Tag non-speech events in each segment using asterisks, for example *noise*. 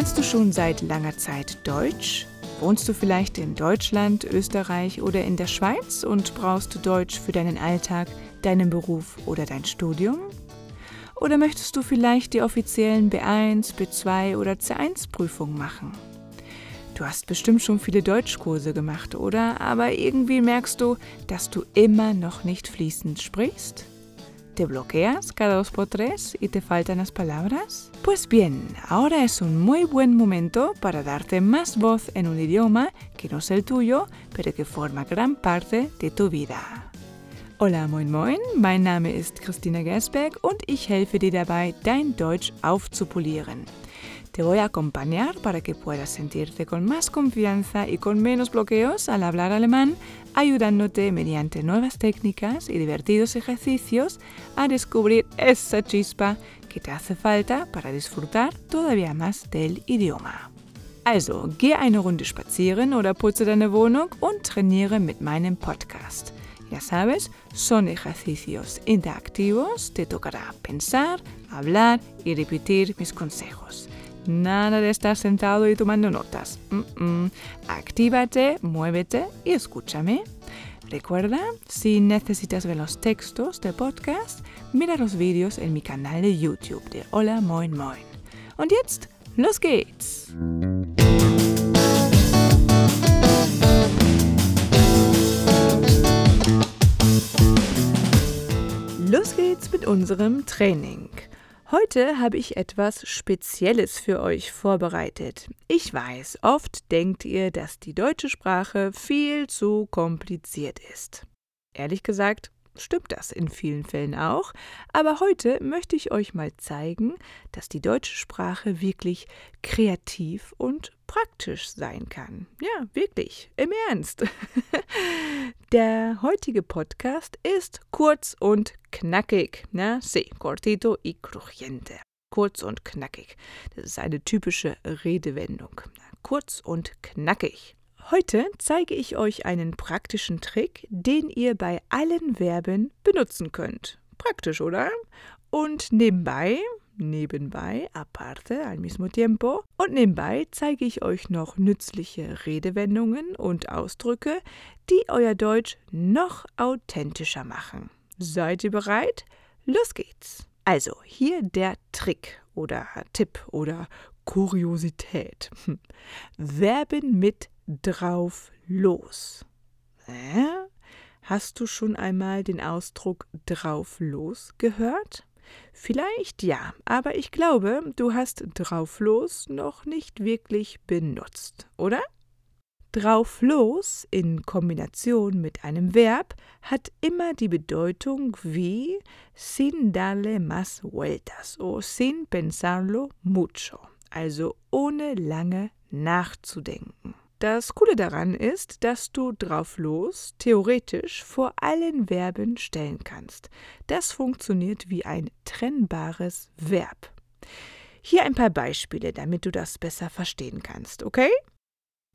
Lernst du schon seit langer Zeit Deutsch? Wohnst du vielleicht in Deutschland, Österreich oder in der Schweiz und brauchst du Deutsch für deinen Alltag, deinen Beruf oder dein Studium? Oder möchtest du vielleicht die offiziellen B1, B2 oder C1 Prüfungen machen? Du hast bestimmt schon viele Deutschkurse gemacht, oder? Aber irgendwie merkst du, dass du immer noch nicht fließend sprichst? ¿Te bloqueas cada dos por tres y te faltan las palabras? Pues bien, ahora es un muy buen momento para darte más voz en un idioma que no es el tuyo, pero que forma gran parte de tu vida. Hola, moin moin, mein Name ist Christina Gersberg und ich helfe dir dabei, dein Deutsch aufzupolieren. Te voy a acompañar para que puedas sentirte con más confianza y con menos bloqueos al hablar alemán, ayudándote mediante nuevas técnicas y divertidos ejercicios a descubrir esa chispa que te hace falta para disfrutar todavía más del idioma. Also, geh eine Runde spazieren oder putze deine Wohnung und trainiere mit meinem Podcast. Ya sabes, son ejercicios interactivos, te tocará pensar, hablar y repetir mis consejos. Nada de estar sentado y tomando notas. Mm. Actívate, muévete y escúchame. Recuerda, si necesitas ver los textos del podcast, mira los vídeos en mi canal de YouTube de Hola Moin Moin. Und jetzt, los geht's! Los geht's mit unserem Training. Heute habe ich etwas Spezielles für euch vorbereitet. Ich weiß, oft denkt ihr, dass die deutsche Sprache viel zu kompliziert ist. Ehrlich gesagt, stimmt das in vielen Fällen auch, aber heute möchte ich euch mal zeigen, dass die deutsche Sprache wirklich kreativ und praktisch sein kann. Ja, wirklich, im Ernst. *laughs* Der heutige Podcast ist kurz und knackig. Ne? Sí, cortito y crujiente. Kurz und knackig. Das ist eine typische Redewendung. Kurz und knackig. Heute zeige ich euch einen praktischen Trick, den ihr bei allen Verben benutzen könnt. Praktisch, oder? Und nebenbei, nebenbei, aparte, al mismo tiempo, und nebenbei zeige ich euch noch nützliche Redewendungen und Ausdrücke, die euer Deutsch noch authentischer machen. Seid ihr bereit? Los geht's! Also, hier der Trick oder Tipp oder Kuriosität. Verben mit drauf los. Äh? Hast du schon einmal den Ausdruck drauf los gehört? Vielleicht ja, aber ich glaube, du hast drauf los noch nicht wirklich benutzt, oder? Drauf los in Kombination mit einem Verb hat immer die Bedeutung wie sin darle más vueltas o sin pensarlo mucho, also ohne lange nachzudenken. Das Coole daran ist, dass du drauf los theoretisch vor allen Verben stellen kannst. Das funktioniert wie ein trennbares Verb. Hier ein paar Beispiele, damit du das besser verstehen kannst, okay?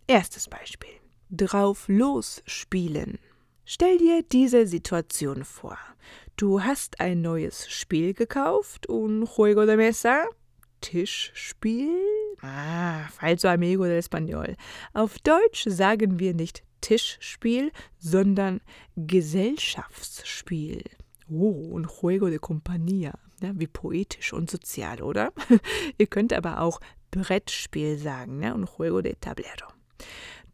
Erstes Beispiel. Drauf los spielen. Stell dir diese Situation vor. Du hast ein neues Spiel gekauft, un juego de mesa, Tischspiel? Ah, falso amigo del español. Auf Deutsch sagen wir nicht Tischspiel, sondern Gesellschaftsspiel. Oh, un juego de compañía. Ja, wie poetisch und sozial, oder? *laughs* Ihr könnt aber auch Brettspiel sagen, ne? un juego de tablero.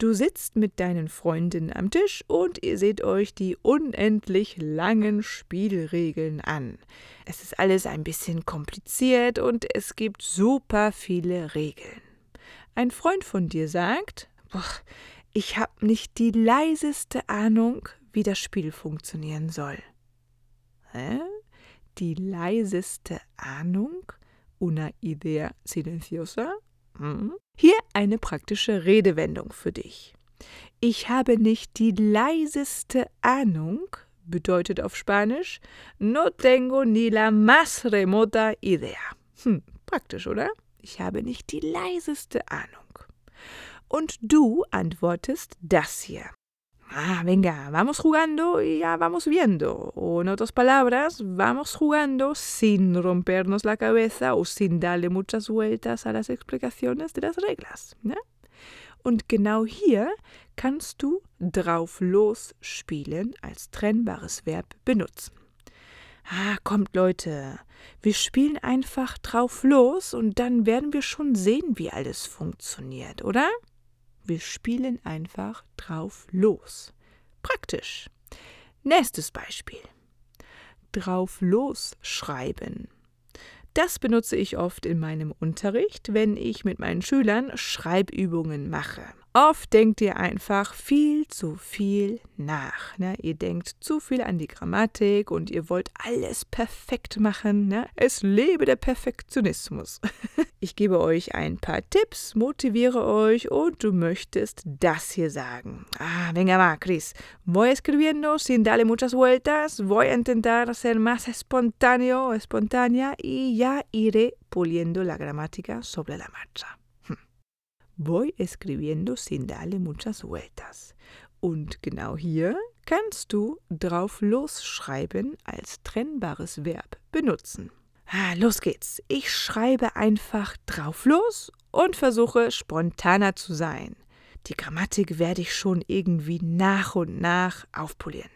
Du sitzt mit deinen Freundinnen am Tisch und ihr seht euch die unendlich langen Spielregeln an. Es ist alles ein bisschen kompliziert und es gibt super viele Regeln. Ein Freund von dir sagt, ich habe nicht die leiseste Ahnung, wie das Spiel funktionieren soll. Hä? Die leiseste Ahnung? Una idea silenciosa? Hm? Hier eine praktische Redewendung für dich. Ich habe nicht die leiseste Ahnung, bedeutet auf Spanisch No tengo ni la más remota idea. Hm, praktisch, oder? Ich habe nicht die leiseste Ahnung. Und du antwortest das hier. Ah, venga, vamos jugando y ya vamos viendo. O en otras palabras, vamos jugando sin rompernos la cabeza o sin darle muchas vueltas a las explicaciones de las Reglas. Ne? Und genau hier kannst du drauf los spielen als trennbares Verb benutzen. Ah, kommt Leute, wir spielen einfach drauf los und dann werden wir schon sehen, wie alles funktioniert, oder? Wir spielen einfach drauf los. Praktisch. Nächstes Beispiel. Drauf los schreiben. Das benutze ich oft in meinem Unterricht, wenn ich mit meinen Schülern Schreibübungen mache. Oft denkt ihr einfach viel zu viel nach. Ne? Ihr denkt zu viel an die Grammatik und ihr wollt alles perfekt machen. Ne? Es lebe der Perfektionismus. *laughs* Ich gebe euch ein paar Tipps, motiviere euch und du möchtest das hier sagen. Ah, venga va, Chris. Voy escribiendo sin darle muchas vueltas. Voy a intentar ser más espontáneo, espontánea y ya iré puliendo la gramática sobre la marcha. Voy escribiendo sin darle muchas vueltas. Und genau hier kannst du drauf losschreiben als trennbares Verb benutzen. Ah, los geht's. Ich schreibe einfach drauf los und versuche spontaner zu sein. Die Grammatik werde ich schon irgendwie nach und nach aufpolieren.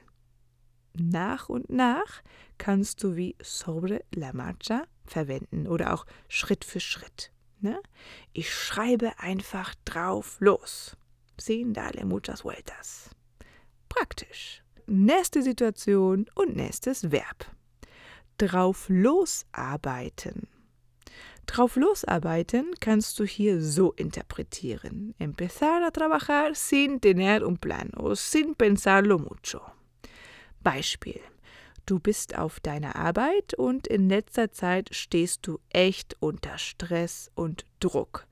Nach und nach kannst du wie sobre la marcha verwenden oder auch Schritt für Schritt. Ne? Ich schreibe einfach drauf los. Sin dale muchas vueltas. Praktisch. Nächste Situation und nächstes Verb. Drauf losarbeiten. Drauf losarbeiten kannst du hier so interpretieren. Empezar a trabajar sin tener un plan o sin pensarlo mucho. Beispiel. Du bist auf deiner Arbeit und in letzter Zeit stehst du echt unter Stress und Druck.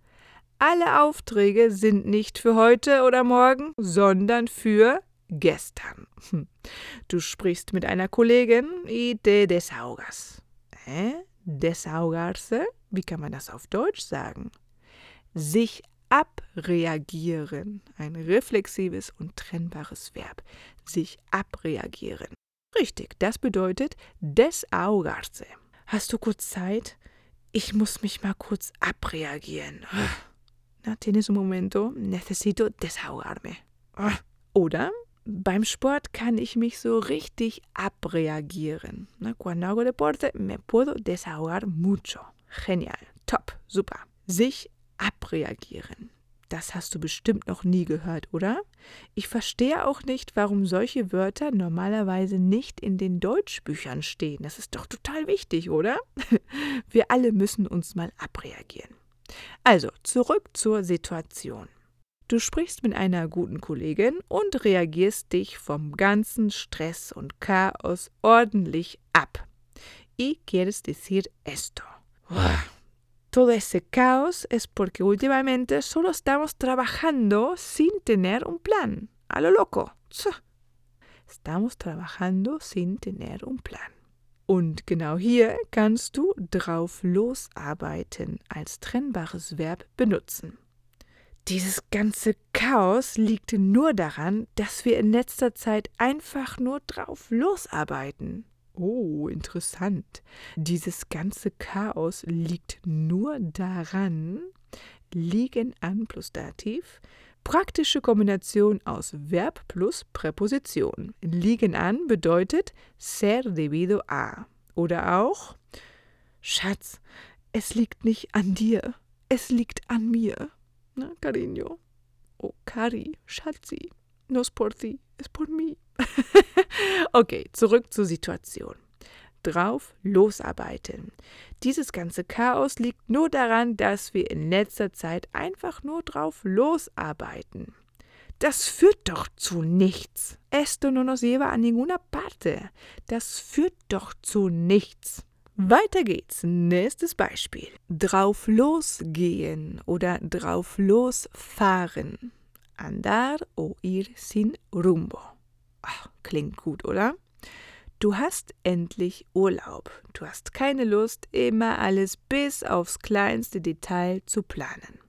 Alle Aufträge sind nicht für heute oder morgen, sondern für gestern. Hm. Du sprichst mit einer Kollegin y te desahogas. Äh? Desahogarse? Wie kann man das auf Deutsch sagen? Sich abreagieren. Ein reflexives und trennbares Verb. Sich abreagieren. Richtig, das bedeutet desahogarse. Hast du kurz Zeit? Ich muss mich mal kurz abreagieren. Na, tienes un momento? Necesito desahogarme. Oder beim Sport kann ich mich so richtig abreagieren. Na, cuando hago deporte me puedo desahogar mucho. Genial, top, super. Sich abreagieren. Das hast du bestimmt noch nie gehört, oder? Ich verstehe auch nicht, warum solche Wörter normalerweise nicht in den Deutschbüchern stehen. Das ist doch total wichtig, oder? *laughs* Wir alle müssen uns mal abreagieren. Also, zurück zur Situation. Du sprichst mit einer guten Kollegin und reagierst dich vom ganzen Stress und Chaos ordentlich ab. Y quieres decir esto. Todo ese caos es porque últimamente solo estamos trabajando sin tener un plan. A lo loco. Estamos trabajando sin tener un plan. Und genau hier kannst du drauf losarbeiten als trennbares Verb benutzen. Dieses ganze Chaos liegt nur daran, dass wir in letzter Zeit einfach nur drauf losarbeiten. Oh, interessant. Dieses ganze Chaos liegt nur daran, liegen an plus Dativ, praktische Kombination aus Verb plus Präposition. Liegen an bedeutet ser debido a. Oder auch Schatz, es liegt nicht an dir, es liegt an mir. Na, cariño. Oh, cari, Schatzi. No es por ti, es por mí. *laughs* okay, zurück zur Situation. Drauf losarbeiten. Dieses ganze Chaos liegt nur daran, dass wir in letzter Zeit einfach nur drauf losarbeiten. Das führt doch zu nichts. Esto no nos lleva a ninguna parte. Das führt doch zu nichts. Weiter geht's. Nächstes Beispiel. Drauf losgehen oder drauf losfahren. Andar o ir sin rumbo. Ach, klingt gut, oder? Du hast endlich Urlaub. Du hast keine Lust, immer alles bis aufs kleinste Detail zu planen.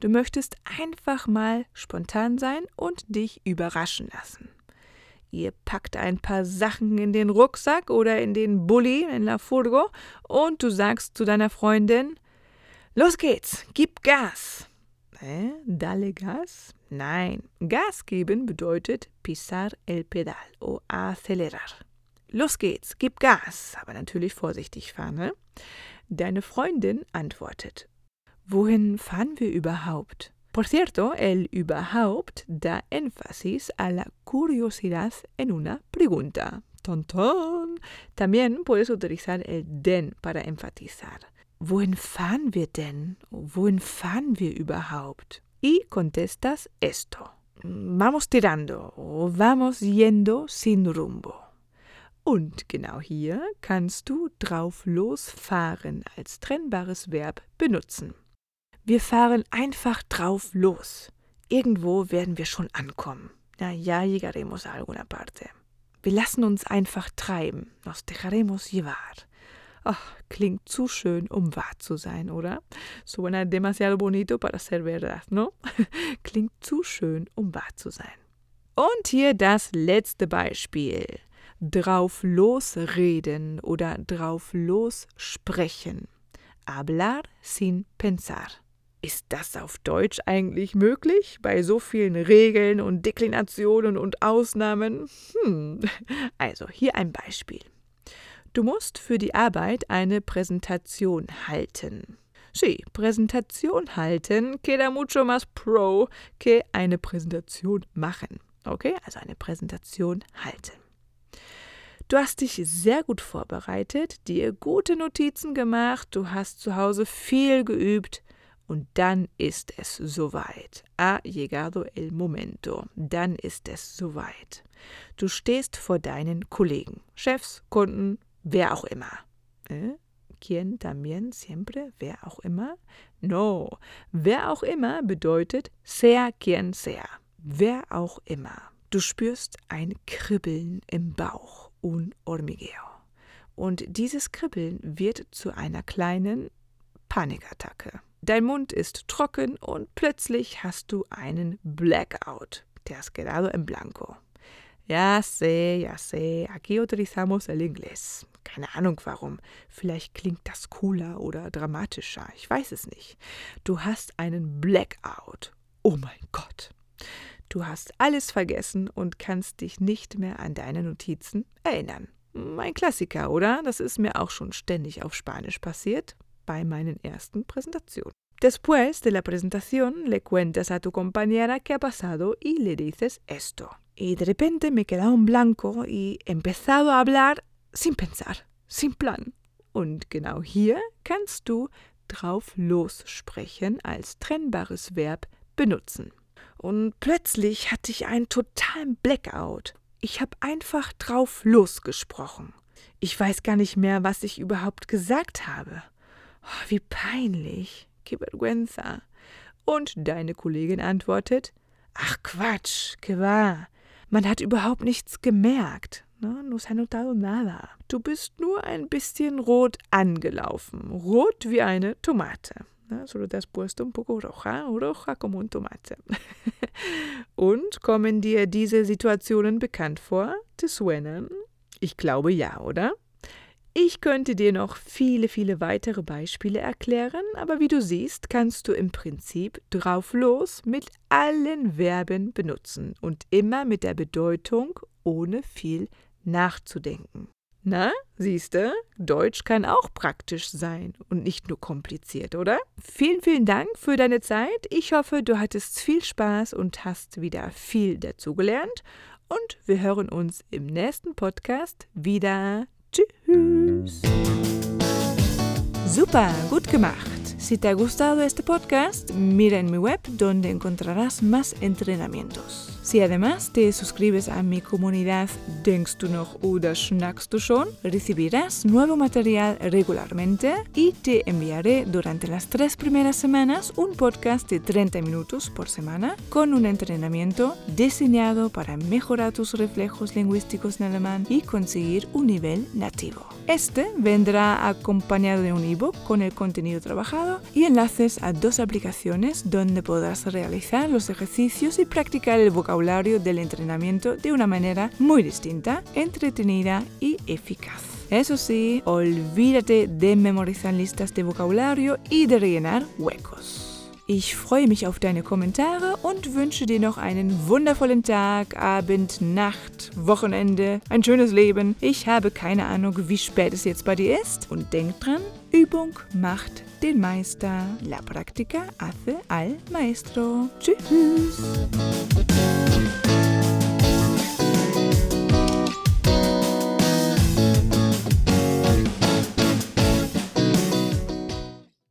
Du möchtest einfach mal spontan sein und dich überraschen lassen. Ihr packt ein paar Sachen in den Rucksack oder in den Bulli, in la Furgo, und du sagst zu deiner Freundin, Los geht's, gib Gas. Äh, dale Gas? Nein, Gas geben bedeutet pisar el pedal o acelerar. Los geht's, gib Gas, aber natürlich vorsichtig fahren. Ne? Deine Freundin antwortet, wohin fahren wir überhaupt? Por cierto, el überhaupt da énfasis a la curiosidad en una pregunta. Ton, ton. También puedes utilizar el den para enfatizar. Wohin fahren wir denn? Wohin fahren wir überhaupt? Y contestas esto. Vamos tirando o vamos yendo sin rumbo. Und genau hier kannst du drauf losfahren als trennbares Verb benutzen. Wir fahren einfach drauf los. Irgendwo werden wir schon ankommen. Na ya llegaremos a alguna parte. Wir lassen uns einfach treiben. Nos dejaremos llevar. Ach, klingt zu schön, um wahr zu sein, oder? Suena demasiado bonito para ser verdad, ¿no? *laughs* klingt zu schön, um wahr zu sein. Und hier das letzte Beispiel. Drauf losreden oder drauf lossprechen. Hablar sin pensar. Ist das auf Deutsch eigentlich möglich? Bei so vielen Regeln und Deklinationen und Ausnahmen? Hm. Also hier ein Beispiel. Du musst für die Arbeit eine Präsentation halten. Sí, Präsentation halten queda mucho más pro que eine Präsentation machen. Okay, also eine Präsentation halten. Du hast dich sehr gut vorbereitet, dir gute Notizen gemacht, du hast zu Hause viel geübt, und dann ist es soweit. Ha llegado el momento. Dann ist es soweit. Du stehst vor deinen Kollegen, Chefs, Kunden, wer auch immer. ¿Eh? ¿Quién también siempre? Wer auch immer? No. Wer auch immer bedeutet sea quien sea. Wer auch immer. Du spürst ein Kribbeln im Bauch, un hormigueo. Und dieses Kribbeln wird zu einer kleinen Panikattacke. Dein Mund ist trocken und plötzlich hast du einen Blackout. Te has quedado en blanco. Ja sé, ya sé, aquí utilizamos el inglés. Keine Ahnung warum. Vielleicht klingt das cooler oder dramatischer. Ich weiß es nicht. Du hast einen Blackout. Oh mein Gott. Du hast alles vergessen und kannst dich nicht mehr an deine Notizen erinnern. Ein Klassiker, oder? Das ist mir auch schon ständig auf Spanisch passiert bei meinen ersten Präsentationen. Después de la presentación le cuentas a tu compañera qué ha pasado y le dices esto. Y de repente me he quedado en blanco y he empezado a hablar sin pensar, sin plan. Und genau hier kannst du drauf lossprechen als trennbares Verb benutzen. Und plötzlich hatte ich einen totalen Blackout. Ich habe einfach drauf losgesprochen. Ich weiß gar nicht mehr, was ich überhaupt gesagt habe. Oh, wie peinlich. Que vergüenza. Und deine Kollegin antwortet, ach Quatsch, que va. Man hat überhaupt nichts gemerkt. No, no se ha notado nada. Du bist nur ein bisschen rot angelaufen. Rot wie eine Tomate. No, solo has puesto un poco roja, roja como un tomate. *laughs* Und kommen dir diese Situationen bekannt vor? Te suenan? Ich glaube ja, oder? Ich könnte dir noch viele, viele weitere Beispiele erklären, aber wie du siehst, kannst du im Prinzip drauf los mit allen Verben benutzen und immer mit der Bedeutung ohne viel nachzudenken. Na, siehste, Deutsch kann auch praktisch sein und nicht nur kompliziert, oder? Vielen, vielen Dank für deine Zeit. Ich hoffe, du hattest viel Spaß und hast wieder viel dazugelernt. Und wir hören uns im nächsten Podcast wieder. Tschüss. Super, gut gemacht. Si te ha gustado este podcast, mira en mi web donde encontrarás más entrenamientos. Si además te suscribes a mi comunidad Denkst du noch oder schnackst du schon, recibirás nuevo material regularmente y te enviaré durante las tres primeras semanas un podcast de 30 minutos por semana con un entrenamiento diseñado para mejorar tus reflejos lingüísticos en alemán y conseguir un nivel nativo. Este vendrá acompañado de un ebook con el contenido trabajado y enlaces a dos aplicaciones donde podrás realizar los ejercicios y practicar el vocabulario vocabulario del entrenamiento de una manera muy distinta, entretenida y eficaz. Eso sí, olvídate de memorizar listas de vocabulario y de rellenar huecos. Ich freue mich auf deine Kommentare und wünsche dir noch einen wundervollen Tag, Abend, Nacht, Wochenende, ein schönes Leben. Ich habe keine Ahnung, wie spät es jetzt bei dir ist. Und denk dran, Übung macht den Meister. La práctica hace al maestro. Tschüss.